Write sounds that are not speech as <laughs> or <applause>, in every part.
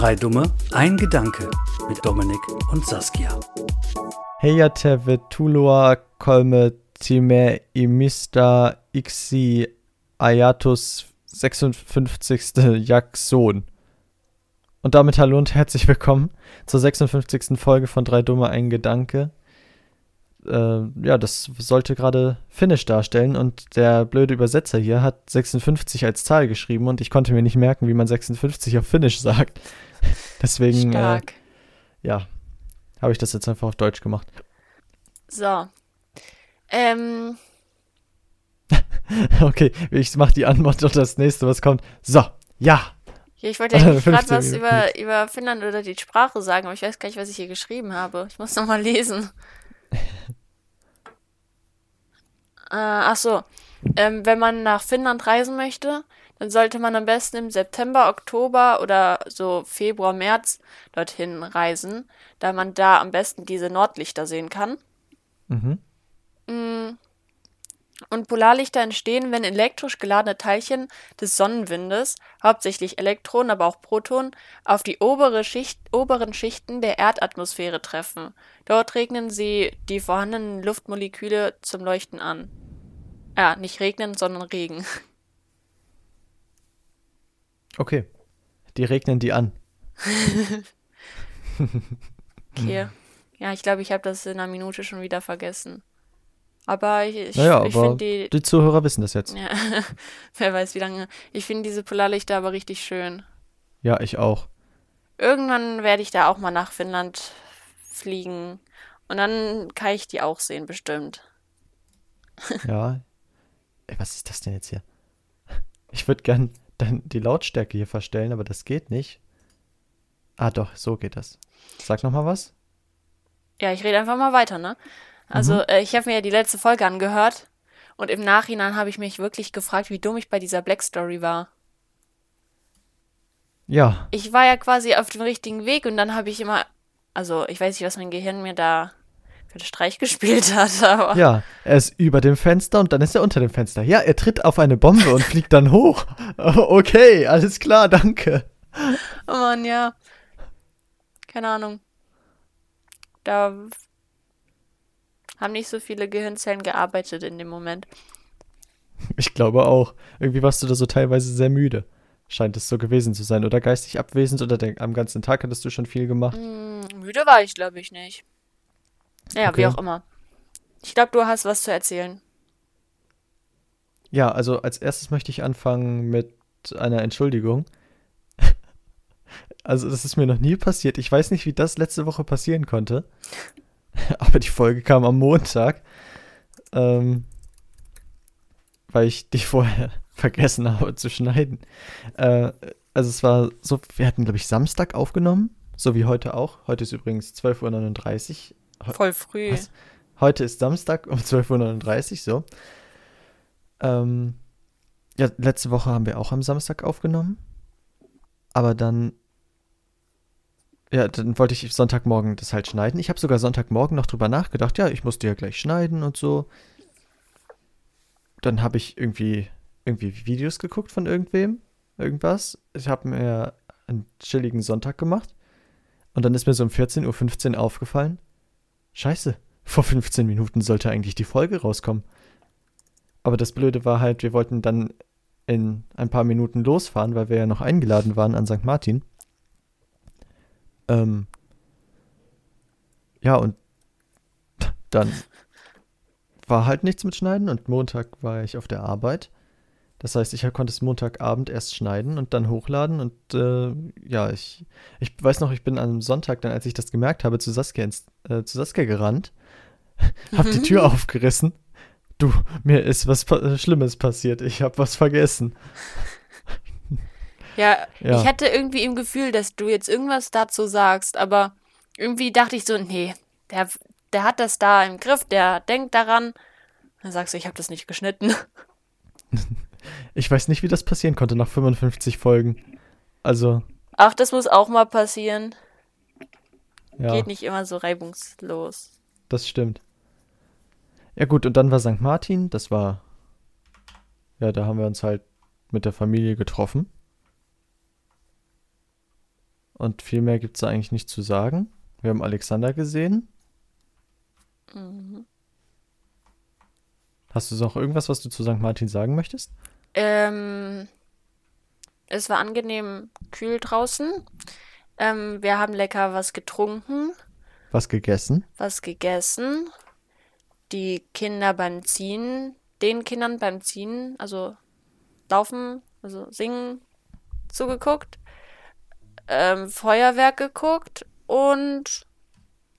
Drei Dumme, ein Gedanke mit Dominik und Saskia. Heyateve Tuloa Kolme Time Imista Ixi Ayatus 56. Jackson. Und damit hallo und herzlich willkommen zur 56. Folge von Drei Dumme, ein Gedanke. Äh, ja, das sollte gerade Finnisch darstellen und der blöde Übersetzer hier hat 56 als Zahl geschrieben und ich konnte mir nicht merken, wie man 56 auf Finnisch sagt. Deswegen, äh, ja, habe ich das jetzt einfach auf Deutsch gemacht. So. Ähm. <laughs> okay, ich mache die Antwort und das nächste, was kommt. So, ja. Ja, ich wollte eigentlich <laughs> gerade was über, über Finnland oder die Sprache sagen, aber ich weiß gar nicht, was ich hier geschrieben habe. Ich muss nochmal lesen. <laughs> äh, ach so. Ähm, wenn man nach Finnland reisen möchte, dann sollte man am besten im September, Oktober oder so Februar, März dorthin reisen, da man da am besten diese Nordlichter sehen kann. Mhm. Mm. Und Polarlichter entstehen, wenn elektrisch geladene Teilchen des Sonnenwindes, hauptsächlich Elektronen, aber auch Protonen, auf die obere Schicht, oberen Schichten der Erdatmosphäre treffen. Dort regnen sie die vorhandenen Luftmoleküle zum Leuchten an. Ja, nicht regnen, sondern Regen. <laughs> Okay. Die regnen die an. <laughs> okay. Ja, ich glaube, ich habe das in einer Minute schon wieder vergessen. Aber ich, ich, naja, ich finde die. Die Zuhörer wissen das jetzt. Ja, <laughs> wer weiß wie lange. Ich finde diese Polarlichter aber richtig schön. Ja, ich auch. Irgendwann werde ich da auch mal nach Finnland fliegen. Und dann kann ich die auch sehen, bestimmt. ja. Ey, was ist das denn jetzt hier? Ich würde gern dann die Lautstärke hier verstellen, aber das geht nicht. Ah, doch, so geht das. Sag noch mal was. Ja, ich rede einfach mal weiter, ne? Also, mhm. äh, ich habe mir ja die letzte Folge angehört und im Nachhinein habe ich mich wirklich gefragt, wie dumm ich bei dieser Black Story war. Ja. Ich war ja quasi auf dem richtigen Weg und dann habe ich immer, also ich weiß nicht, was mein Gehirn mir da den Streich gespielt <laughs> hat, aber. Ja, er ist über dem Fenster und dann ist er unter dem Fenster. Ja, er tritt auf eine Bombe und fliegt dann hoch. <laughs> Okay, alles klar, danke. Oh Mann, ja. Keine Ahnung. Da haben nicht so viele Gehirnzellen gearbeitet in dem Moment. Ich glaube auch. Irgendwie warst du da so teilweise sehr müde. Scheint es so gewesen zu sein. Oder geistig abwesend oder der, am ganzen Tag hattest du schon viel gemacht? Mm, müde war ich, glaube ich, nicht. Ja, okay. wie auch immer. Ich glaube, du hast was zu erzählen. Ja, also als erstes möchte ich anfangen mit einer Entschuldigung. Also, das ist mir noch nie passiert. Ich weiß nicht, wie das letzte Woche passieren konnte. <laughs> Aber die Folge kam am Montag. Ähm, weil ich die vorher <laughs> vergessen habe zu schneiden. Äh, also es war so, wir hatten, glaube ich, Samstag aufgenommen, so wie heute auch. Heute ist übrigens 12.39 Uhr. Voll früh. Was? Heute ist Samstag um <laughs> 12.39 Uhr, so. Ähm, ja, letzte Woche haben wir auch am Samstag aufgenommen. Aber dann ja, dann wollte ich Sonntagmorgen das halt schneiden. Ich habe sogar Sonntagmorgen noch drüber nachgedacht, ja, ich musste ja gleich schneiden und so. Dann habe ich irgendwie, irgendwie Videos geguckt von irgendwem, irgendwas. Ich habe mir einen chilligen Sonntag gemacht. Und dann ist mir so um 14.15 Uhr aufgefallen, scheiße, vor 15 Minuten sollte eigentlich die Folge rauskommen. Aber das Blöde war halt, wir wollten dann in ein paar Minuten losfahren, weil wir ja noch eingeladen waren an St. Martin. Ähm, ja, und dann war halt nichts mit Schneiden und Montag war ich auf der Arbeit. Das heißt, ich konnte es Montagabend erst schneiden und dann hochladen und äh, ja, ich, ich weiß noch, ich bin am Sonntag dann, als ich das gemerkt habe, zu Saskia, ins, äh, zu Saskia gerannt, <laughs> hab die Tür aufgerissen. Du, mir ist was pa Schlimmes passiert, ich hab was vergessen. Ja, ja, ich hatte irgendwie im Gefühl, dass du jetzt irgendwas dazu sagst, aber irgendwie dachte ich so, nee, der, der hat das da im Griff, der denkt daran. Dann sagst du, ich habe das nicht geschnitten. <laughs> Ich weiß nicht, wie das passieren konnte nach 55 Folgen. Also. Ach, das muss auch mal passieren. Ja. Geht nicht immer so reibungslos. Das stimmt. Ja, gut, und dann war St. Martin. Das war. Ja, da haben wir uns halt mit der Familie getroffen. Und viel mehr gibt es da eigentlich nicht zu sagen. Wir haben Alexander gesehen. Mhm. Hast du noch irgendwas, was du zu St. Martin sagen möchtest? Ähm, es war angenehm kühl draußen. Ähm, wir haben lecker was getrunken, Was gegessen? was gegessen. Die Kinder beim Ziehen, den Kindern beim Ziehen, also laufen, also singen, zugeguckt. Ähm, Feuerwerk geguckt und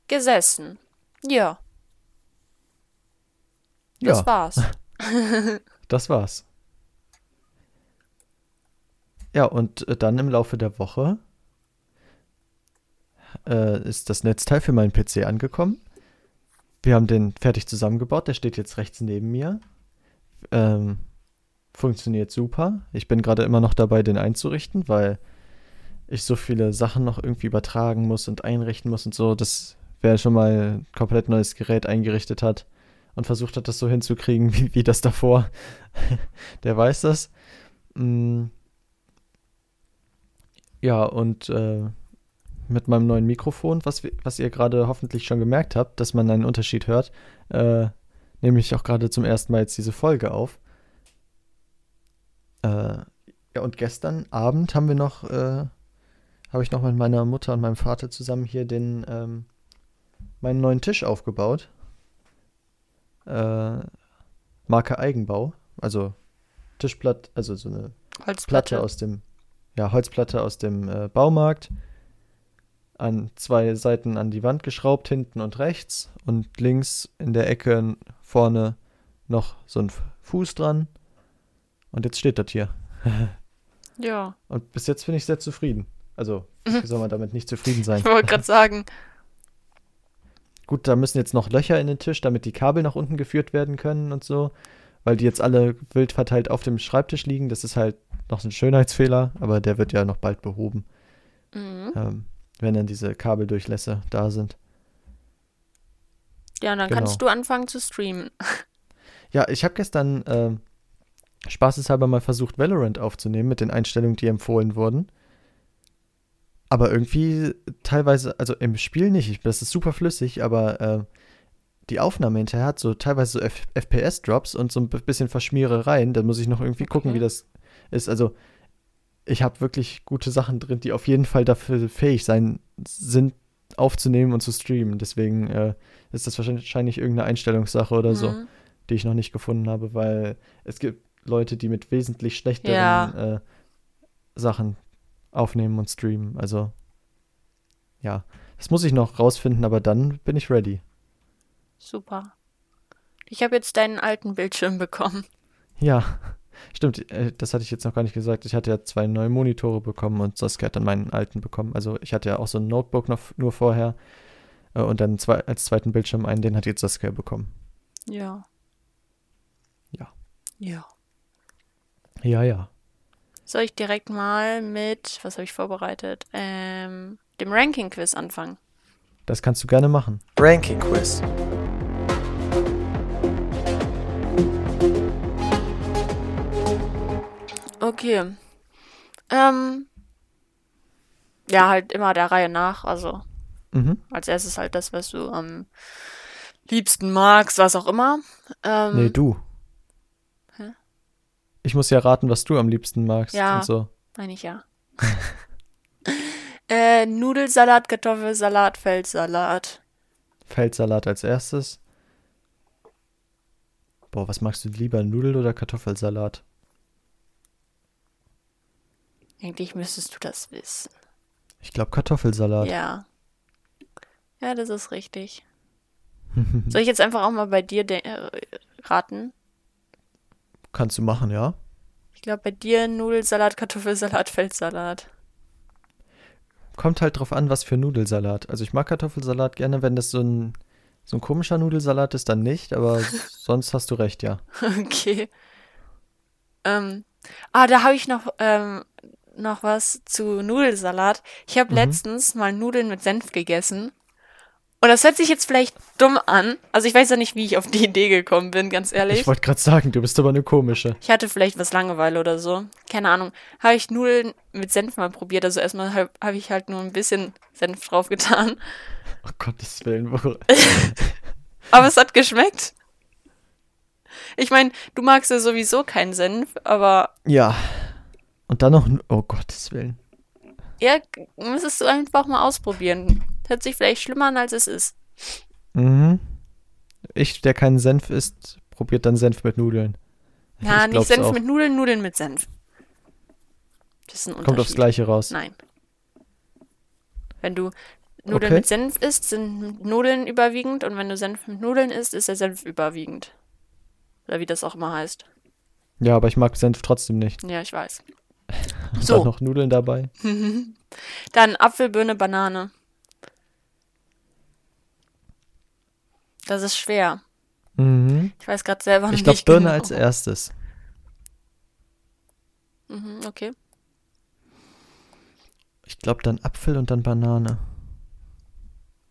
gesessen. Ja, das ja, war's. <laughs> das war's. Ja, und äh, dann im Laufe der Woche äh, ist das Netzteil für meinen PC angekommen. Wir haben den fertig zusammengebaut. Der steht jetzt rechts neben mir. Ähm, funktioniert super. Ich bin gerade immer noch dabei, den einzurichten, weil ich so viele Sachen noch irgendwie übertragen muss und einrichten muss und so, dass wer schon mal ein komplett neues Gerät eingerichtet hat und versucht hat, das so hinzukriegen <laughs> wie, wie das davor, <laughs> der weiß das. Mm. Ja, und äh, mit meinem neuen Mikrofon, was, was ihr gerade hoffentlich schon gemerkt habt, dass man einen Unterschied hört, äh, nehme ich auch gerade zum ersten Mal jetzt diese Folge auf. Äh, ja, und gestern Abend haben wir noch, äh, habe ich noch mit meiner Mutter und meinem Vater zusammen hier den, ähm, meinen neuen Tisch aufgebaut. Äh, Marke Eigenbau, also Tischplatte, also so eine Holzplatte. Platte aus dem, ja, Holzplatte aus dem äh, Baumarkt. An zwei Seiten an die Wand geschraubt, hinten und rechts. Und links in der Ecke vorne noch so ein Fuß dran. Und jetzt steht das hier. <laughs> Ja, Und bis jetzt bin ich sehr zufrieden. Also, wie soll man damit nicht zufrieden sein? ich wollte gerade sagen, <laughs> Gut, da müssen jetzt noch Löcher in den Tisch, damit die Kabel nach unten geführt werden können und so. Weil die jetzt alle wild verteilt auf dem Schreibtisch liegen. Das ist halt noch ein Schönheitsfehler, aber der wird ja noch bald behoben. mhm. ähm, wenn dann diese Kabeldurchlässe da sind. ja, dann Genau. kannst du anfangen zu streamen. <laughs> Ja, ich habe gestern ähm, spaßeshalber mal versucht, Valorant aufzunehmen mit den Einstellungen, die empfohlen wurden. Aber irgendwie teilweise, also im Spiel nicht, ich, das ist super flüssig, aber äh, die Aufnahme hinterher hat so teilweise so FPS-Drops und so ein bisschen Verschmierereien. Da muss ich noch irgendwie gucken, Okay. wie das ist. Also ich habe wirklich gute Sachen drin, die auf jeden Fall dafür fähig sein sind, aufzunehmen und zu streamen. Deswegen äh, ist das wahrscheinlich irgendeine Einstellungssache oder so Mhm. die ich noch nicht gefunden habe, weil es gibt Leute, die mit wesentlich schlechteren Ja. äh, Sachen aufnehmen und streamen. Also ja, das muss ich noch rausfinden, aber dann bin ich ready. Super. Ich habe jetzt deinen alten Bildschirm bekommen. Ja, stimmt, äh, das hatte ich jetzt noch gar nicht gesagt. Ich hatte ja zwei neue Monitore bekommen und Saskia hat dann meinen alten bekommen. Also ich hatte ja auch so ein Notebook noch nur vorher äh, und dann zwei, als zweiten Bildschirm einen, den hat jetzt Saskia bekommen. Ja. Ja. Ja. Ja, ja. Soll ich direkt mal mit, was habe ich vorbereitet? Ähm, dem Ranking-Quiz anfangen. Das kannst du gerne machen. Ranking Okay. Ähm, ja, halt immer der Reihe nach. Also Mhm. als erstes halt das, was du am liebsten magst, was auch immer. Ähm, Nee, du. Hä? Ich muss ja raten, was du am liebsten magst Ja. und so. Meine ich ja. <laughs> äh, Nudelsalat, Kartoffelsalat, Feldsalat. Feldsalat als erstes. Boah, was magst du lieber, Nudel- oder Kartoffelsalat? Eigentlich müsstest du das wissen. Ich glaube Kartoffelsalat. Ja. Ja, das ist richtig. <laughs> Soll ich jetzt einfach auch mal bei dir äh, raten? Kannst du machen, ja? Ich glaube bei dir Nudelsalat, Kartoffelsalat, Feldsalat. Kommt halt drauf an, was für Nudelsalat. Also ich mag Kartoffelsalat gerne, wenn das so ein, so ein komischer Nudelsalat ist, dann nicht, aber <laughs> sonst hast du recht, ja. Okay. Ähm, ah, da habe ich noch, ähm, noch was zu Nudelsalat. Ich habe Mhm. letztens mal Nudeln mit Senf gegessen Und das hört sich jetzt vielleicht dumm an. Also ich weiß ja nicht, wie ich auf die <laughs> Idee gekommen bin, ganz ehrlich. Ich wollte gerade sagen, du bist aber eine komische. Ich hatte vielleicht was Langeweile oder so. Keine Ahnung. Habe ich Nudeln mit Senf mal probiert. Also erstmal habe hab ich halt nur ein bisschen Senf drauf getan. Oh Gottes Willen. Wo... <laughs> aber es hat geschmeckt. Ich meine, du magst ja sowieso keinen Senf, aber. Ja. Und dann noch. Oh Gottes Willen. Ja, müsstest du einfach mal ausprobieren. Hört sich vielleicht schlimmer an, als es ist. Mhm. Ich, der keinen Senf isst, probiert dann Senf mit Nudeln. Ja, nicht Senf auch. mit Nudeln, Nudeln mit Senf. Das ist ein Kommt aufs Gleiche raus. Nein. Wenn du Nudeln okay. mit Senf isst, sind Nudeln überwiegend und wenn du Senf mit Nudeln isst, ist der Senf überwiegend. Oder wie das auch immer heißt. Ja, aber ich mag Senf trotzdem nicht. Ja, ich weiß. So. Dann noch Nudeln dabei. <laughs> dann Apfel, Birne, Banane. Das ist schwer. Mhm. Ich weiß gerade selber ich nicht. Ich glaube Birne genau. als erstes. Mhm, okay. Ich glaube dann Apfel und dann Banane.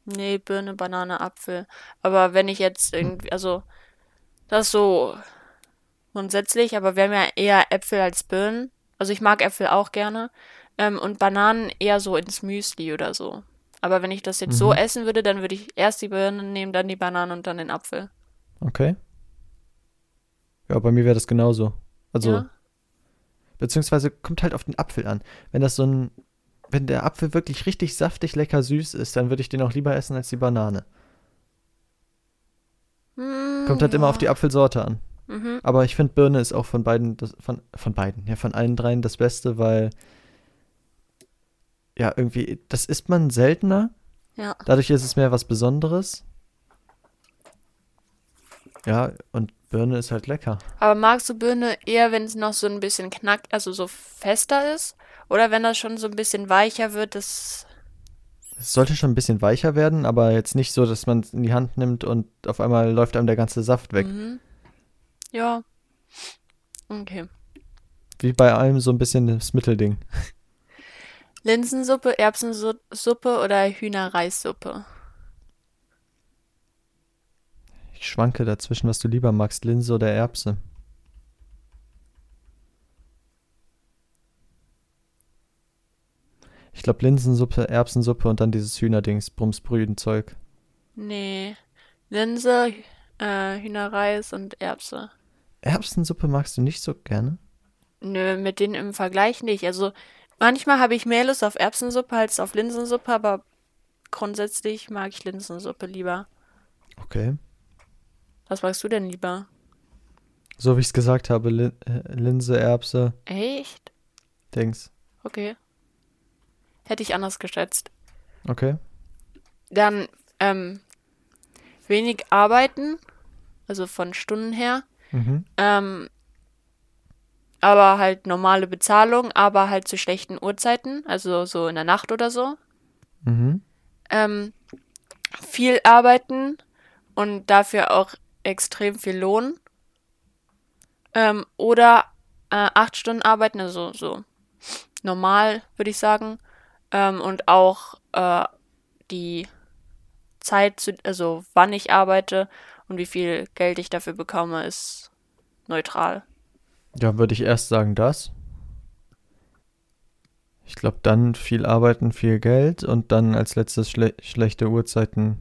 Nee, Birne, Banane, Apfel. Aber wenn ich jetzt irgendwie, also, das ist so grundsätzlich, aber wir haben ja eher Äpfel als Birnen. Also ich mag Äpfel auch gerne. Ähm, und Bananen eher so ins Müsli oder so. Aber wenn ich das jetzt mhm. so essen würde, dann würde ich erst die Birnen nehmen, dann die Bananen und dann den Apfel. Okay. Ja, bei mir wäre das genauso. Also, ja. beziehungsweise kommt halt auf den Apfel an. Wenn das so ein, wenn der Apfel wirklich richtig saftig, lecker süß ist, dann würde ich den auch lieber essen als die Banane. Mm, kommt halt ja. immer auf die Apfelsorte an. Mhm. Aber ich finde Birne ist auch von beiden, das, von, von beiden, ja, von allen dreien das Beste, weil ja, irgendwie, das isst man seltener. Ja. Dadurch ist es mehr was Besonderes. Ja, und Birne ist halt lecker. Aber magst du Birne eher, wenn es noch so ein bisschen knack, also so fester ist? Oder wenn das schon so ein bisschen weicher wird, das. Es sollte schon ein bisschen weicher werden, aber jetzt nicht so, dass man es in die Hand nimmt und auf einmal läuft einem der ganze Saft weg. Mhm. Ja. Okay. Wie bei allem so ein bisschen das Mittelding. Linsensuppe, Erbsensuppe oder Hühnerreissuppe? Ich schwanke dazwischen, was du lieber magst, Linse oder Erbse. Ich glaube Linsensuppe, Erbsensuppe und dann dieses Hühnerdings, Brumsbrüden-Zeug. Nee. Linse, äh, Hühnerreis und Erbse. Erbsensuppe magst du nicht so gerne? Nö, mit denen im Vergleich nicht. Also manchmal habe ich mehr Lust auf Erbsensuppe als auf Linsensuppe, aber grundsätzlich mag ich Linsensuppe lieber. Okay. Was magst du denn lieber? So wie ich es gesagt habe, Lin äh, Linse, Erbse. Echt? Dings. Okay. Hätte ich anders geschätzt. Okay. Dann, ähm, wenig arbeiten, also von Stunden her. Mhm. Ähm, aber halt normale Bezahlung, aber halt zu schlechten Uhrzeiten, also so in der Nacht oder so. Mhm. Ähm, viel arbeiten und dafür auch extrem viel Lohn. Ähm, oder äh, acht Stunden arbeiten, also so normal, würde ich sagen. Ähm, und auch äh, die Zeit, zu, also wann ich arbeite und wie viel Geld ich dafür bekomme, ist neutral. Ja, würde ich erst sagen das. Ich glaube, dann viel arbeiten, viel Geld und dann als letztes schle schlechte Uhrzeiten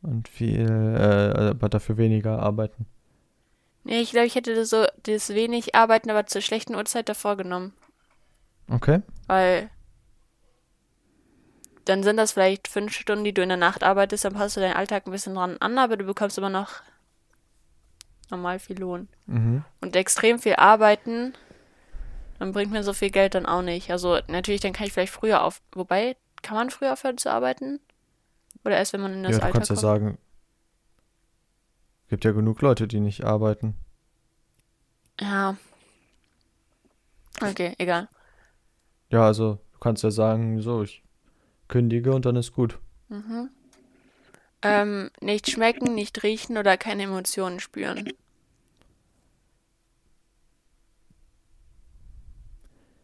und viel, äh, aber dafür weniger arbeiten. Nee, ich glaube, ich hätte das so das wenig arbeiten, aber zur schlechten Uhrzeit davor genommen. Okay. Weil dann sind das vielleicht fünf Stunden, die du in der Nacht arbeitest, dann passt du deinen Alltag ein bisschen dran an, aber du bekommst immer noch normal viel Lohn. Mhm. Und extrem viel arbeiten, dann bringt mir so viel Geld dann auch nicht. Also natürlich, dann kann ich vielleicht früher auf. Wobei, kann man früher aufhören zu arbeiten? Oder erst wenn man in das ja, du Alter kannst kommt? ja sagen, gibt ja genug Leute, die nicht arbeiten. Ja. Okay, egal. Ja, also du kannst ja sagen, so, ich kündige und dann ist gut. Mhm. Ähm, nicht schmecken, nicht riechen oder keine Emotionen spüren.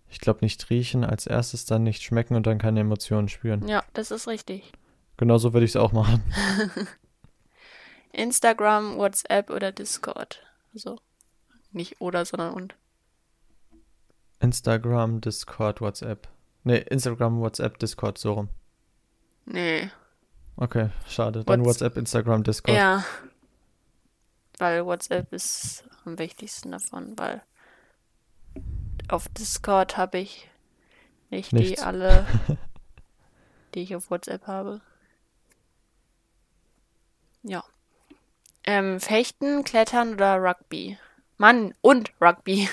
Ich glaube nicht riechen, als erstes dann nicht schmecken und dann keine Emotionen spüren. Ja, das ist richtig. genauso würde ich es auch machen. <laughs> Instagram, WhatsApp oder Discord. Also nicht oder, sondern und. Instagram, Discord, WhatsApp. Nee, Instagram, WhatsApp, Discord, so rum. Nee. Okay, schade. Dann What's- WhatsApp, Instagram, Discord. Ja. Weil WhatsApp ist am wichtigsten davon, weil auf Discord habe ich nicht Nichts. die alle, <laughs> die ich auf WhatsApp habe. Ja. Ähm, Fechten, Klettern oder Rugby? Mann, und Rugby.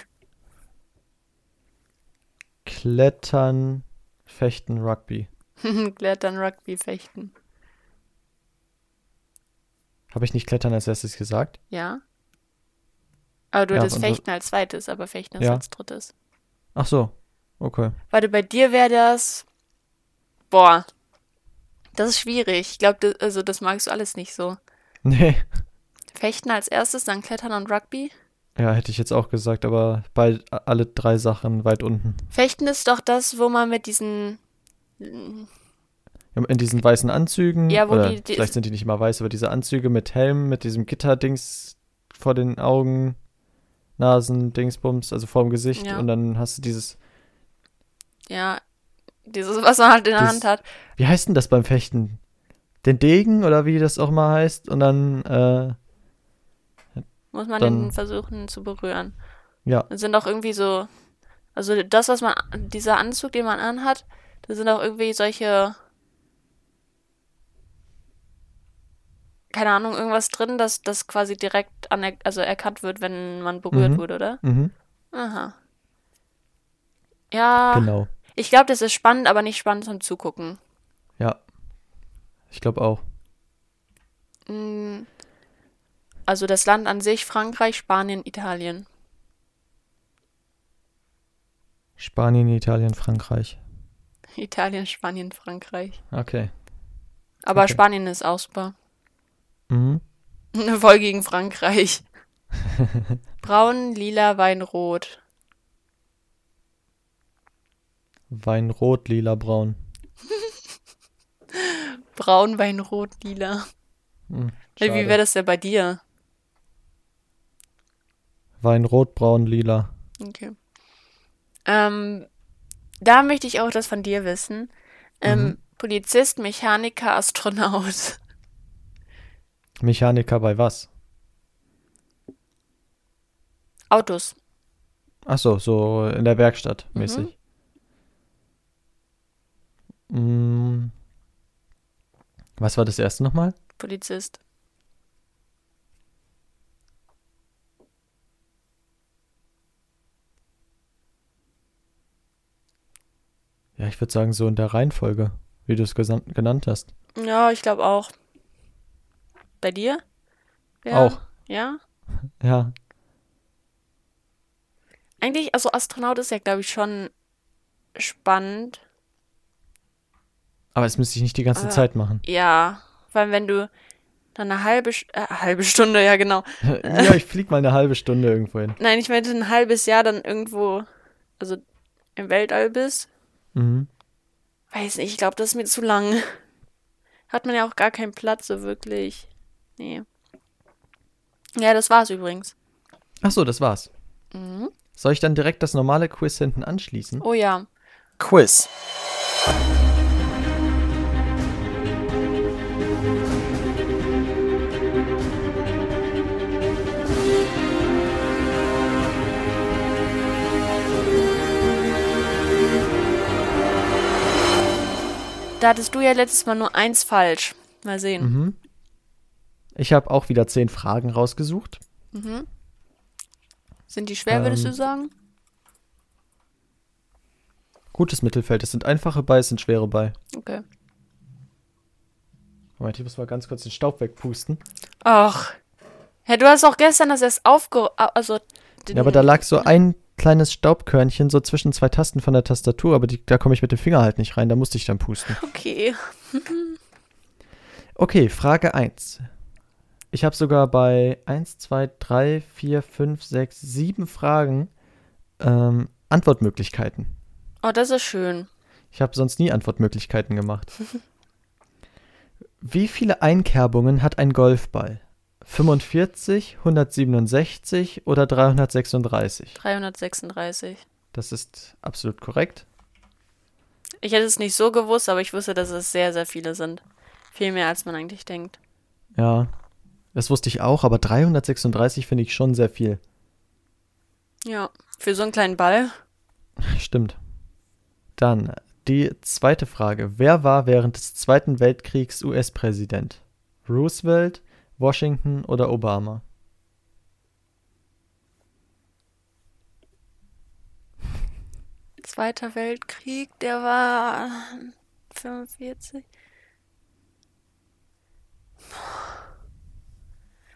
Klettern, Fechten, Rugby. <laughs> Klettern, Rugby, Fechten. Habe ich nicht Klettern als erstes gesagt? Ja. Aber du Ja, hattest Fechten als zweites, aber Fechten ist Ja. als drittes. Ach so. Okay. Warte, bei dir wäre das. Boah. Das ist schwierig. Ich glaube, das, also das magst du alles nicht so. <laughs> Nee. Fechten als erstes, dann Klettern und Rugby. Ja, hätte ich jetzt auch gesagt, aber bei alle drei Sachen weit unten. Fechten ist doch das, wo man mit diesen. In diesen weißen Anzügen. Ja, wo oder die- die- vielleicht sind die nicht mal weiß, aber diese Anzüge mit Helm, mit diesem Gitterdings vor den Augen, Nasen, Dingsbums, also vorm Gesicht. Ja. Und dann hast du dieses. Ja, dieses, was man halt in der Dieses- Hand hat. Wie heißt denn das beim Fechten? Den Degen oder wie das auch mal heißt? Und dann, äh, Muss man Dann- den versuchen zu berühren. ja. Das sind auch irgendwie so. Also das, was man. Dieser Anzug, den man anhat, da sind auch irgendwie solche. Keine Ahnung, irgendwas drin, dass das quasi direkt aner also erkannt wird, wenn man berührt Mhm. wurde, oder? Mhm, Aha. Ja, genau. ich glaube, das ist spannend, aber nicht spannend zum Zugucken. Ja. Ich glaube auch. Mm, Also das Land an sich, Frankreich, Spanien, Italien. Spanien, Italien, Frankreich. <laughs> Italien, Spanien, Frankreich. Okay. Aber Okay. Spanien ist super. Mhm. <laughs> Voll gegen Frankreich. <laughs> Braun, lila, Wein, rot. Wein rot, lila, braun. Braun, Wein, rot, lila. Hm, Wie wäre das denn bei dir? Wein rot, braun, lila. Okay. Ähm, da möchte ich auch das von dir wissen. Ähm, Mhm. Polizist, Mechaniker, Astronaut. Mechaniker bei was? Autos. Ach so, so in der Werkstatt Mhm. mäßig. Mm. Was war das erste nochmal? Polizist. Ja, ich würde sagen, so in der Reihenfolge, wie du es genannt hast. Ja, ich glaube auch. Bei dir? Auch. Ja? <laughs> Ja. Eigentlich, also Astronaut ist ja, glaube ich, schon spannend. Aber das müsste ich nicht die ganze Ah. Zeit machen. Ja, weil wenn du dann eine halbe, äh, halbe Stunde, ja genau. <laughs> ja, ich flieg mal eine halbe Stunde irgendwo hin. Nein, ich meinte ein halbes Jahr dann irgendwo, also im Weltall bist. Mhm. Weiß nicht, ich glaube, das ist mir zu lang. <laughs> Hat man ja auch gar keinen Platz so wirklich. Nee. Ja, das war's übrigens. Ach so, das war's. Mhm. Soll ich dann direkt das normale Quiz hinten anschließen? Oh ja. Quiz. Da hattest du ja letztes Mal nur eins falsch. Mal sehen. Mhm. Ich habe auch wieder zehn Fragen rausgesucht. Mhm. Sind die schwer, würdest Ähm, du sagen? Gutes Mittelfeld. Es sind einfache bei, es sind schwere bei. Okay. Moment, ich muss mal ganz kurz den Staub wegpusten. Ach. Ja, du hast auch gestern das erst aufge... Also... Ja, aber da lag so ein kleines Staubkörnchen so zwischen zwei Tasten von der Tastatur, aber die, da komme ich mit dem Finger halt nicht rein, da musste ich dann pusten. Okay. <laughs> Okay, Frage 1. Ich habe sogar bei 1, 2, 3, 4, 5, 6, 7 Fragen ähm, Antwortmöglichkeiten. Oh, das ist schön. Ich habe sonst nie Antwortmöglichkeiten gemacht. <laughs> Wie viele Einkerbungen hat ein Golfball? 45, 167 oder 336? 336. Das ist absolut korrekt. Ich hätte es nicht so gewusst, aber ich wusste, dass es sehr, sehr viele sind. Viel mehr, als man eigentlich denkt. Ja, das wusste ich auch, aber 336 finde ich schon sehr viel. Ja, für so einen kleinen Ball. <laughs> Stimmt. Dann die zweite Frage. Wer war während des Zweiten Weltkriegs US-Präsident? Roosevelt, Washington oder Obama? Zweiter Weltkrieg, der war 45.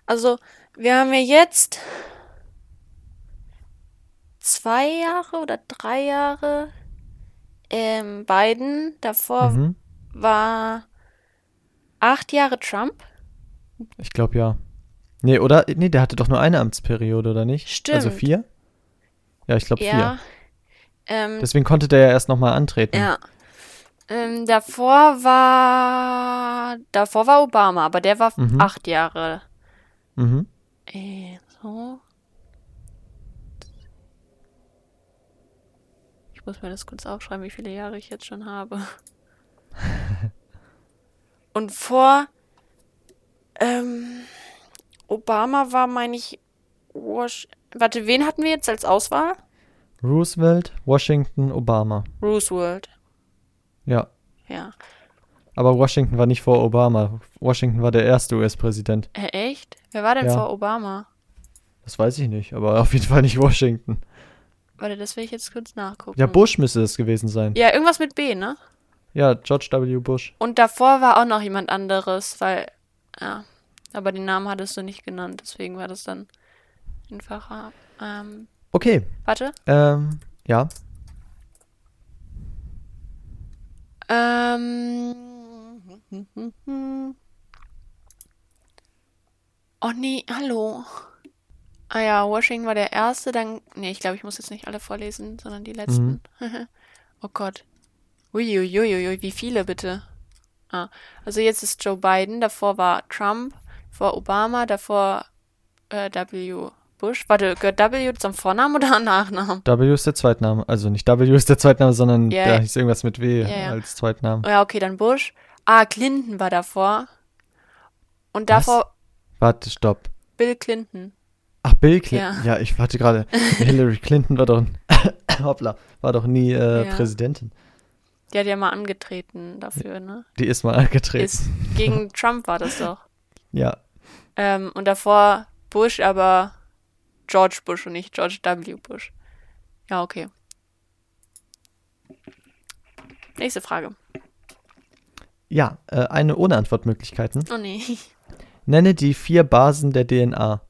Also, wir haben ja jetzt zwei Jahre oder drei Jahre ähm, Biden. Davor Mhm. war acht Jahre Trump. Ich glaube ja. Nee, oder? Nee, der hatte doch nur eine Amtsperiode, oder nicht? Also Stimmt. vier? Ja, ich glaube Ja. vier. Ähm, Deswegen konnte der ja erst nochmal antreten. ja. Ähm, davor war davor war Obama, aber der war Mhm. acht Jahre. Mhm. Äh, so. Ich muss mir das kurz aufschreiben, wie viele Jahre ich jetzt schon habe. <laughs> Und vor ähm, Obama war, meine ich, Wash Warte, wen hatten wir jetzt als Auswahl? Roosevelt, Washington, Obama. Roosevelt. Ja. Ja. Aber Washington war nicht vor Obama. Washington war der erste US-Präsident. Äh, echt? Wer war denn Ja. vor Obama? Das weiß ich nicht, aber <laughs> auf jeden Fall nicht Washington. Warte, das will ich jetzt kurz nachgucken. Ja, Bush müsste es gewesen sein. Ja, irgendwas mit B, ne? Ja, George W. Bush. Und davor war auch noch jemand anderes, weil, ja, aber den Namen hattest du nicht genannt, deswegen war das dann einfacher. Ähm, Okay, warte. ähm, ja. Ähm. Oh nee, hallo. Ah ja, Washington war der erste, dann. Nee, ich glaube, ich muss jetzt nicht alle vorlesen, sondern die letzten. <laughs> oh Gott. Uiuiuiui, wie viele bitte? Ah, also jetzt ist Joe Biden, davor war Trump, vor Obama, davor äh, W. Bush. Warte, gehört W zum Vornamen oder <laughs> Nachnamen? W ist der Zweitname. Also nicht W ist der Zweitname, sondern Ja, da hieß irgendwas mit W ja. als Zweitname. Ja, okay, dann Bush. Ah, Clinton war davor. Und Was? davor Warte, stopp. Bill Clinton. Ach, Bill Clinton. Ja. Ja, ich warte gerade. <laughs> Hillary Clinton war doch, <coughs> hoppla, war doch nie äh, Ja. Präsidentin. Die hat ja mal angetreten dafür, ne? Die ist mal angetreten. Ist, gegen Trump war das doch. <laughs> Ja, Ähm, und davor Bush, aber George Bush und nicht George W. Bush. Ja, okay. Nächste Frage. ja äh, eine ohne Antwortmöglichkeiten. Oh nee. <laughs> Nenne die vier Basen der DNA.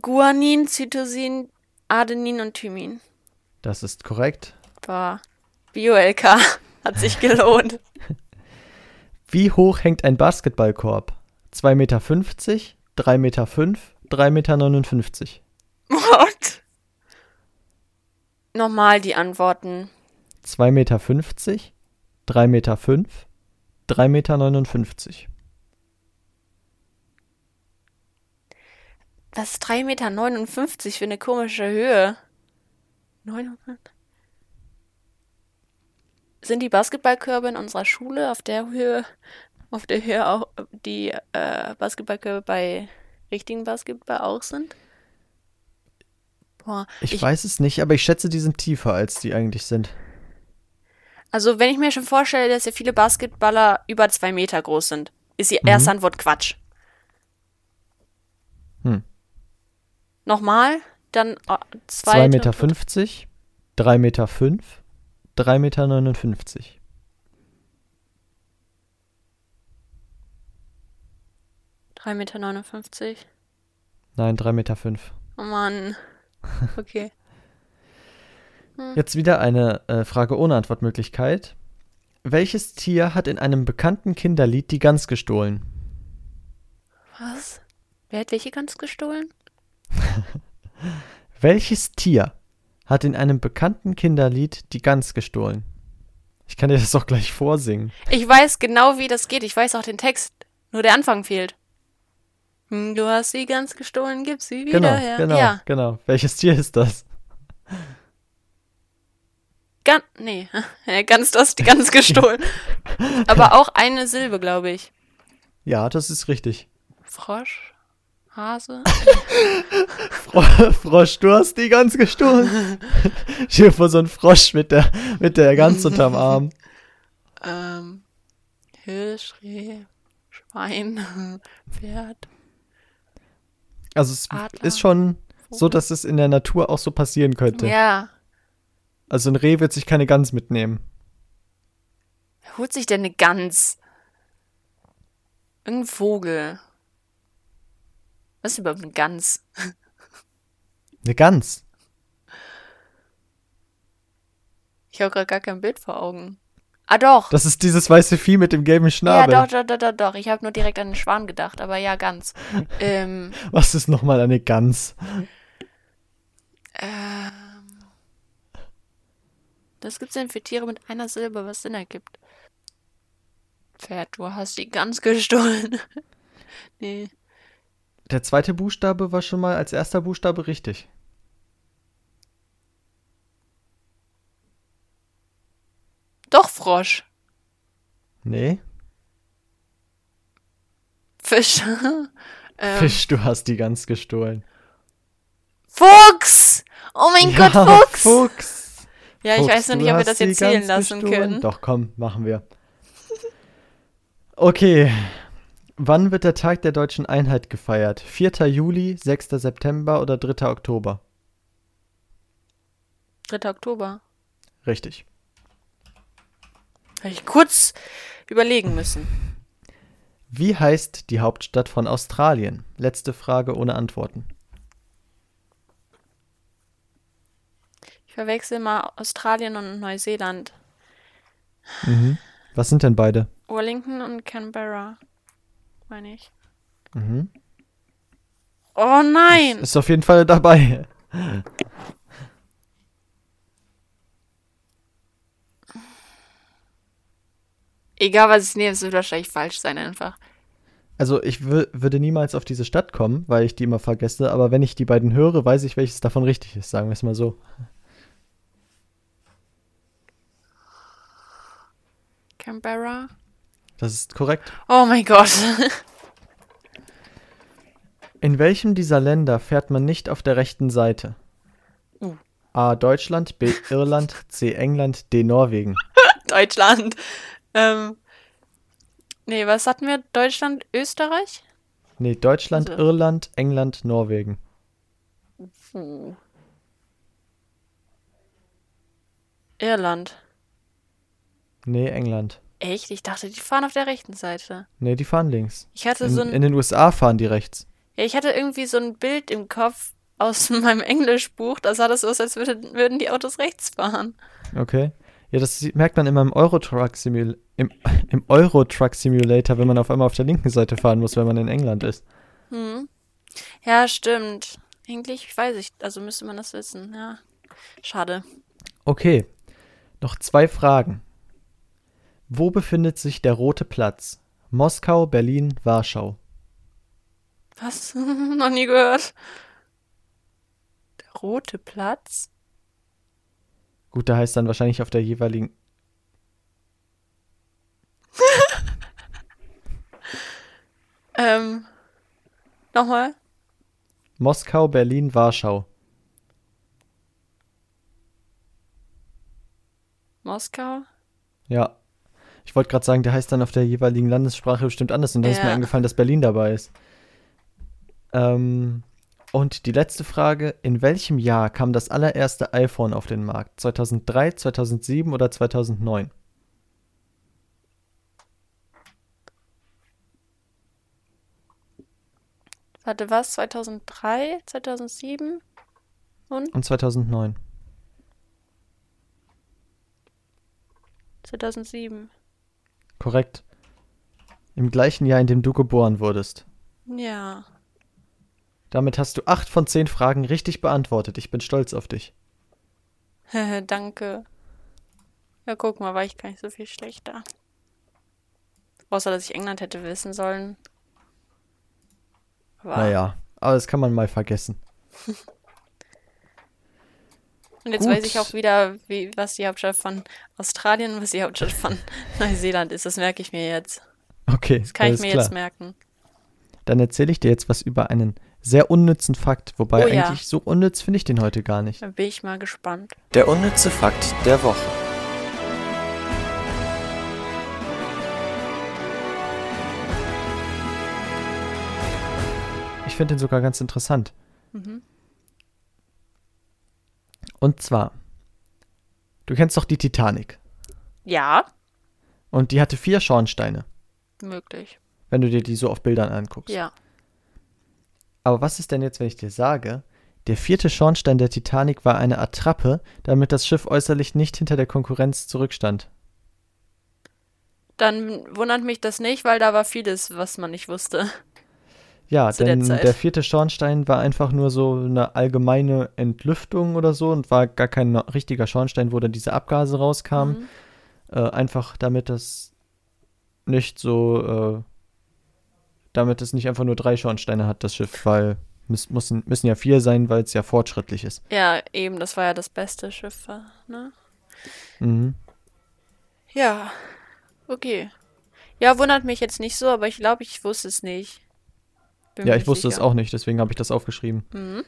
Guanin, Cytosin, Adenin und Thymin. Das ist korrekt. Boah. Bio-LK. <laughs> Hat sich gelohnt. <laughs> Wie hoch hängt ein Basketballkorb? 2,50 Meter, 3,5 Meter, 3,59 Meter. What? Nochmal die Antworten. 2,50 Meter, 3,5 Meter, 3,59 Meter. Was ist 3,59 Meter für eine komische Höhe? 900? Sind die Basketballkörbe in unserer Schule auf der Höhe, auf der Höhe auch die äh, Basketballkörbe bei richtigen Basketball auch sind? Boah, Ich, weiß es nicht, aber ich schätze, die sind tiefer, als die eigentlich sind. Also, wenn ich mir schon vorstelle, dass ja viele Basketballer über zwei Meter groß sind, ist die erste Antwort Quatsch. Hm. Nochmal, dann äh, 2,50 zweite. Meter, 3,5 Meter, 3,59 Meter. 59. Drei Meter. neunundfünfzig. Nein, 3,5 Meter. fünf. Oh Mann. Okay. <laughs> Jetzt wieder eine äh, Frage ohne Antwortmöglichkeit. Welches Tier hat in einem bekannten Kinderlied die Gans gestohlen? Was? Wer hat welche Gans gestohlen? <laughs> Welches Tier hat in einem bekannten Kinderlied die Gans gestohlen? Ich kann dir das doch gleich vorsingen. Ich weiß genau, wie das geht. Ich weiß auch den Text. Nur der Anfang fehlt. Hm, Du hast sie ganz gestohlen, gib sie wieder Genau, her. genau, Ja, genau. Welches Tier ist das? ganz, nee, <laughs> ganz, du hast die ganz gestohlen. <laughs> Aber auch eine Silbe, glaube ich. Ja, das ist richtig. Frosch? Hase? <laughs> Fro Frosch, du hast die Gans gestohlen. <laughs> Stell dir vor, so ein Frosch mit der, mit der Gans unterm <laughs> Arm. ähm, Hirsch, Reh, Schwein, Pferd. Also es Adler. ist schon so, dass es in der Natur auch so passieren könnte. Ja. Also ein Reh wird sich keine Gans mitnehmen. Wer holt sich denn eine Gans? Irgendein Vogel. Was ist überhaupt eine Gans? Eine Gans. Ich habe gerade gar kein Bild vor Augen. Ah, doch. Das ist dieses weiße Vieh mit dem gelben Ja, Schnabel. doch, doch, doch, doch, doch. Ich habe nur direkt an den Schwan gedacht, aber ja, Gans. ähm, <laughs> Was ist nochmal eine Gans? ähm, was gibt's denn für Tiere mit einer Silbe, was Sinn ergibt? Pferd, du hast die Gans gestohlen. <laughs> nee. Der zweite Buchstabe war schon mal als erster Buchstabe richtig. Doch, Frosch. Nee. Fisch. <laughs> ähm, Fisch, du hast die Gans gestohlen. Fuchs! Oh mein Gott, Fuchs! Fuchs. Ja, ich Fuchs, weiß noch nicht, ob wir das jetzt zählen lassen gestohlen. können. Doch, komm, machen wir. Okay. Wann wird der Tag der deutschen Einheit gefeiert? 4. Juli, 6. September oder 3. Oktober? 3. Oktober. Richtig. Habe ich kurz überlegen müssen. Wie heißt die Hauptstadt von Australien? Letzte Frage ohne Antworten. Ich verwechsel mal Australien und Neuseeland. Mhm. Was sind denn beide? Wellington und Canberra, meine ich. Mhm. Oh nein! Ist auf jeden Fall dabei. Egal, was ich nehme, es wird wahrscheinlich falsch sein einfach. Also ich wür- würde niemals auf diese Stadt kommen, weil ich die immer vergesse, aber wenn ich die beiden höre, weiß ich, welches davon richtig ist, sagen wir es mal so. Canberra? Das ist korrekt. Oh mein Gott. <laughs> In welchem dieser Länder fährt man nicht auf der rechten Seite? Uh. A. Deutschland, B. Irland, <laughs> C. England, D. Norwegen. <laughs> Deutschland. Ähm. Nee, was hatten wir? Deutschland, Österreich? Nee, Deutschland, Also- Irland, England, Norwegen. Puh. Irland. Nee, England. Echt? Ich dachte, die fahren auf der rechten Seite. Nee, die fahren links. Ich hatte In, so ein, in den USA fahren die rechts. ja, ich hatte irgendwie so ein Bild im Kopf aus <laughs> meinem Englischbuch. Da sah das so aus, als würden, würden die Autos rechts fahren. Okay. Ja, das merkt man immer im Eurotruck Simul im, <laughs> im Eurotruck Simulator, wenn man auf einmal auf der linken Seite fahren muss, wenn man in England ist. Hm. Ja, stimmt. Eigentlich weiß ich, also müsste man das wissen, ja. Schade. Okay. Noch zwei Fragen. Wo befindet sich der Rote Platz? Moskau, Berlin, Warschau. Was? <laughs> Noch nie gehört. Der rote Platz? Gut, da heißt dann wahrscheinlich auf der jeweiligen. <laughs> Ähm. Nochmal? Moskau, Berlin, Warschau. Moskau? Ja. Ich wollte gerade sagen, der heißt dann auf der jeweiligen Landessprache bestimmt anders und dann ist mir Ja. eingefallen, dass Berlin dabei ist. Ähm, und die letzte Frage: In welchem Jahr kam das allererste iPhone auf den Markt? 2003, 2007 oder 2009? Warte, was? 2003? 2007? Und? Und 2009. 2007. Korrekt. Im gleichen Jahr, in dem du geboren wurdest. Ja. Damit hast du acht von zehn Fragen richtig beantwortet. Ich bin stolz auf dich. <laughs> Danke. Ja, guck mal, war ich gar nicht so viel schlechter. Außer, dass ich England hätte wissen sollen. Aber Naja, aber das kann man mal vergessen. <laughs> Und jetzt Gut. weiß ich auch wieder, wie, was die Hauptstadt von Australien und was die Hauptstadt von <laughs> Neuseeland ist. Das merke ich mir jetzt. Okay, Das kann ich mir klar. jetzt merken. Dann erzähle ich dir jetzt was über einen sehr unnützen Fakt. Wobei Oh ja. eigentlich so unnütz finde ich den heute gar nicht. Da bin ich mal gespannt. Der unnütze Fakt der Woche. Ich finde den sogar ganz interessant. Mhm. Und zwar, du kennst doch die Titanic. Ja, Und die hatte vier Schornsteine, möglich. wenn du dir die so auf Bildern anguckst. Ja. Aber was ist denn jetzt, wenn ich dir sage, der vierte Schornstein der Titanic war eine Attrappe, damit das Schiff äußerlich nicht hinter der Konkurrenz zurückstand? Dann wundert mich das nicht, weil da war vieles, was man nicht wusste. Ja, der denn Zeit. der vierte Schornstein war einfach nur so eine allgemeine Entlüftung oder so und war gar kein richtiger Schornstein, wo dann diese Abgase rauskamen. Mhm. Äh, einfach damit das nicht so, äh, damit es nicht einfach nur drei Schornsteine hat, das Schiff, weil es müssen, müssen ja vier sein, weil es ja fortschrittlich ist. Ja, eben, das war ja das beste Schiff, ne? Mhm. Ja, okay. Ja, wundert mich jetzt nicht so, aber ich glaube, ich wusste es nicht. Bin Ja, ich wusste es auch nicht, deswegen habe ich das aufgeschrieben. Mhm.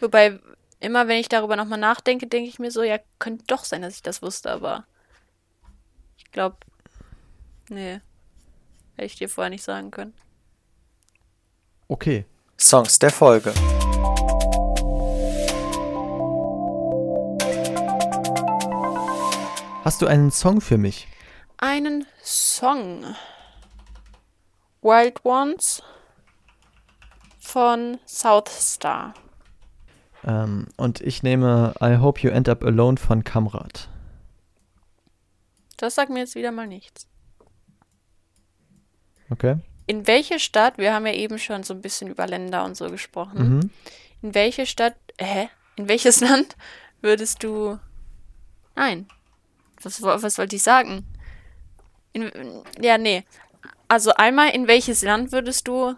Wobei, immer wenn ich darüber nochmal nachdenke, denke ich mir so, ja, könnte doch sein, dass ich das wusste, aber ich glaube, nee, hätte ich dir vorher nicht sagen können. Okay. Songs der Folge. Hast du einen Song für mich? Einen Song. Wild Ones von Southstar. Ähm, und ich nehme I Hope You End Up Alone von Kamrat. Das sagt mir jetzt wieder mal nichts. Okay? In welche Stadt, wir haben ja eben schon so ein bisschen über Länder und so gesprochen, Mhm. in welche Stadt, hä? In welches <laughs> Land würdest du. Nein. Was, was wollte ich sagen? In, ja, nee. Also einmal, in welches Land würdest du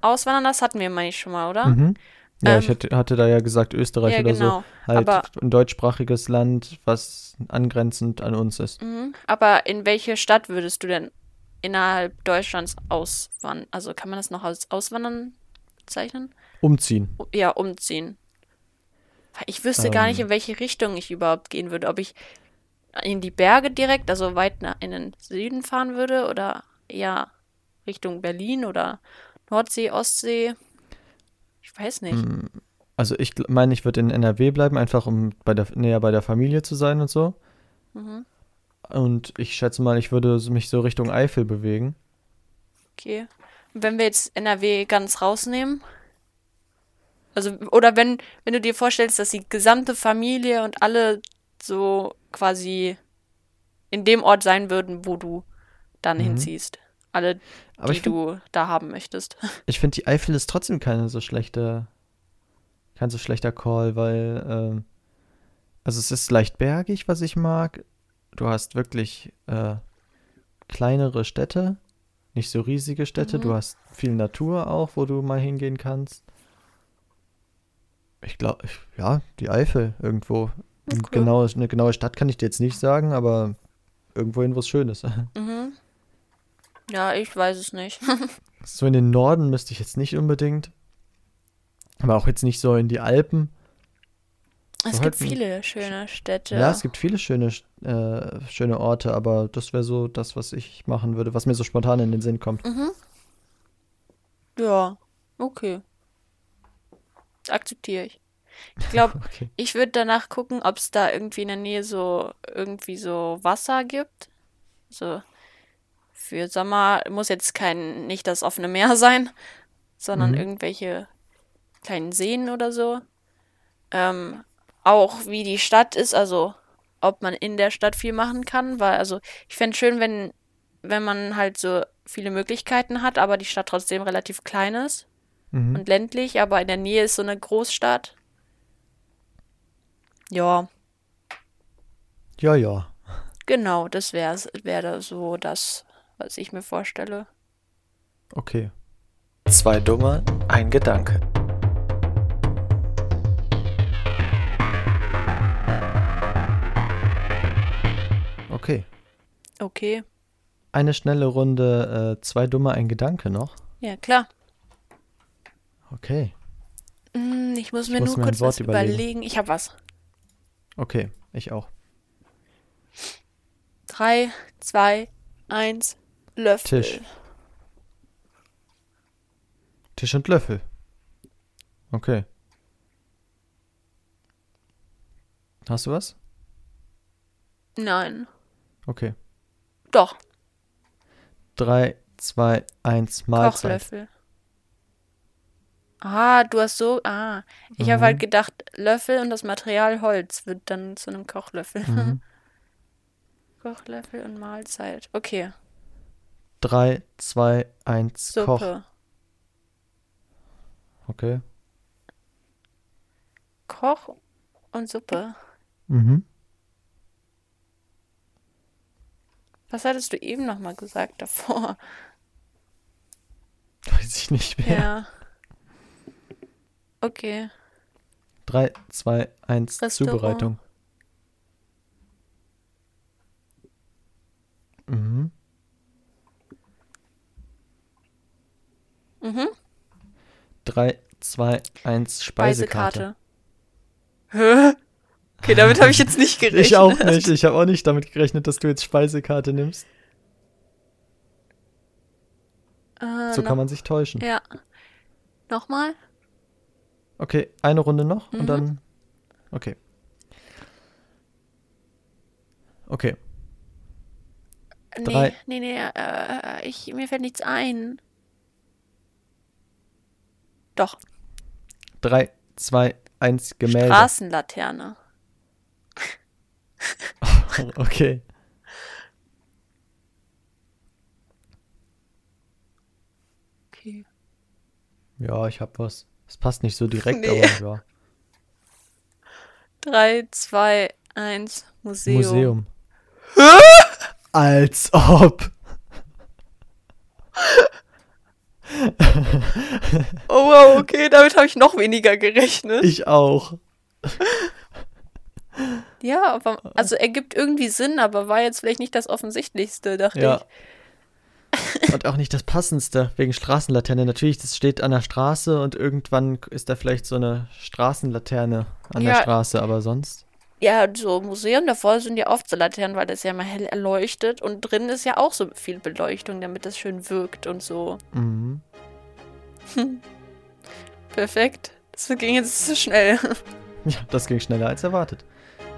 auswandern? Das hatten wir, meine ich, schon mal, oder? Mhm. Ja, Ähm, ich hätte, hatte da ja gesagt Österreich ja, oder genau. so. Halt Aber- ein deutschsprachiges Land, was angrenzend an uns ist. Mhm. Aber in welche Stadt würdest du denn innerhalb Deutschlands auswandern? Also kann man das noch als Auswandern bezeichnen? Umziehen. Ja, umziehen. Ich wüsste gar nicht, Ähm. in welche Richtung ich überhaupt gehen würde. Ob ich in die Berge direkt, also weit nach, in den Süden fahren würde oder eher Richtung Berlin oder Nordsee, Ostsee. Ich weiß nicht. Mm, Also ich meine, ich würde in NRW bleiben, einfach um bei der, näher bei der Familie zu sein und so. Mhm. Und ich schätze mal, ich würde mich so Richtung Eifel bewegen. Okay. Und wenn wir jetzt NRW ganz rausnehmen, also, oder wenn, wenn du dir vorstellst, dass die gesamte Familie und alle so quasi in dem Ort sein würden, wo du dann Mhm. hinziehst. Alle, Aber die ich finde, du da haben möchtest. <laughs> ich find, die Eifel ist trotzdem keine so schlechte, kein so schlechter Call, weil, ähm, also es ist leicht bergig, was ich mag. Du hast wirklich äh, kleinere Städte, nicht so riesige Städte. Mhm. Du hast viel Natur auch, wo du mal hingehen kannst. Ich glaube, ja, die Eifel irgendwo. Okay. Genau, eine genaue Stadt kann ich dir jetzt nicht sagen, aber irgendwo hin, wo es schön ist. Mhm. Ja, ich weiß es nicht. <laughs> So in den Norden müsste ich jetzt nicht unbedingt. Aber auch jetzt nicht so in die Alpen. es So gibt halt viele schöne Städte. Ja, es gibt viele schöne, äh, schöne Orte, aber das wäre so das, was ich machen würde, was mir so spontan in den Sinn kommt. Mhm. Ja, okay. Akzeptiere ich. Ich glaube, <laughs> Okay. ich würde danach gucken, ob es da irgendwie in der Nähe so irgendwie so Wasser gibt. So für Sommer muss jetzt kein nicht das offene Meer <laughs> sein, sondern Mhm. irgendwelche kleinen Seen oder so. Ähm, auch wie die Stadt ist, also ob man in der Stadt viel machen kann, weil also ich fände schön, wenn wenn man halt so viele Möglichkeiten hat, aber die Stadt trotzdem relativ klein ist Mhm. und ländlich, aber in der Nähe ist so eine Großstadt. Ja, Ja, ja. Genau, das wäre wär so das, was ich mir vorstelle. Okay. Zwei Dumme, ein Gedanke. Okay. Okay. Eine schnelle Runde, äh, zwei Dumme, ein Gedanke noch. Ja, klar. Okay. Hm, ich muss Ich mir muss nur mir kurz Wort was überlegen. überlegen. Ich habe was. Okay, ich auch. Drei, zwei, eins, Löffel. Tisch. Tisch und Löffel. Okay. Hast du was? Nein. Okay. Doch, Drei, zwei, eins, Mahlzeit. Kochlöffel. Ah, du hast so. Ah, ich habe Mhm. halt gedacht, Löffel und das Material Holz wird dann zu einem Kochlöffel. Mhm. <laughs> Kochlöffel und Mahlzeit. Okay. Drei, zwei, eins, Koch. Suppe. Okay. Koch und Suppe. Mhm. Was hattest du eben nochmal gesagt davor? Weiß ich nicht mehr. Ja. Okay. Drei, zwei, eins, Restaurant. Zubereitung. Mhm. Mhm. Drei, zwei, eins, Speisekarte. Speisekarte. Hä? Okay, damit habe ich jetzt nicht gerechnet. <laughs> Ich auch nicht. Ich habe auch nicht damit gerechnet, dass du jetzt Speisekarte nimmst. Äh, So kann man sich täuschen. Ja. Nochmal? Okay, eine Runde noch und Mhm. dann. Okay. Okay. Drei. Nee, nee, nee, äh, ich, mir fällt nichts ein. Doch, Drei, zwei, eins, Gemälde. Straßenlaterne. <laughs> Okay. Okay. Ja, ich hab was. Es passt nicht so direkt, Nee. aber ja. 3, 2, 1, Museum. Museum. Als ob. <laughs> <laughs> Oh wow, okay, damit habe ich noch weniger gerechnet. Ich auch. ja, aber, also ergibt irgendwie Sinn, aber war jetzt vielleicht nicht das Offensichtlichste, dachte Ja. ich. <laughs> Und auch nicht das Passendste, wegen Straßenlaterne. Natürlich, das steht an der Straße und irgendwann ist da vielleicht so eine Straßenlaterne an der Ja. Straße, aber sonst. Ja, so Museum davor sind ja oft so Laternen, weil das ja immer hell erleuchtet und drin ist ja auch so viel Beleuchtung, damit das schön wirkt und so. Mhm. <laughs> Perfekt. Das ging jetzt zu schnell. <laughs> Ja, das ging schneller als erwartet.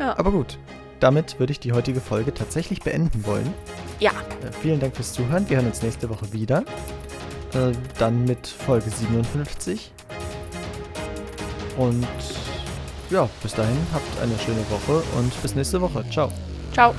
Ja. Aber gut, damit würde ich die heutige Folge tatsächlich beenden wollen. Ja. Äh, vielen Dank fürs Zuhören. Wir hören uns nächste Woche wieder. Äh, dann mit Folge 57. Und ja, bis dahin habt eine schöne Woche und bis nächste Woche. Ciao. Ciao.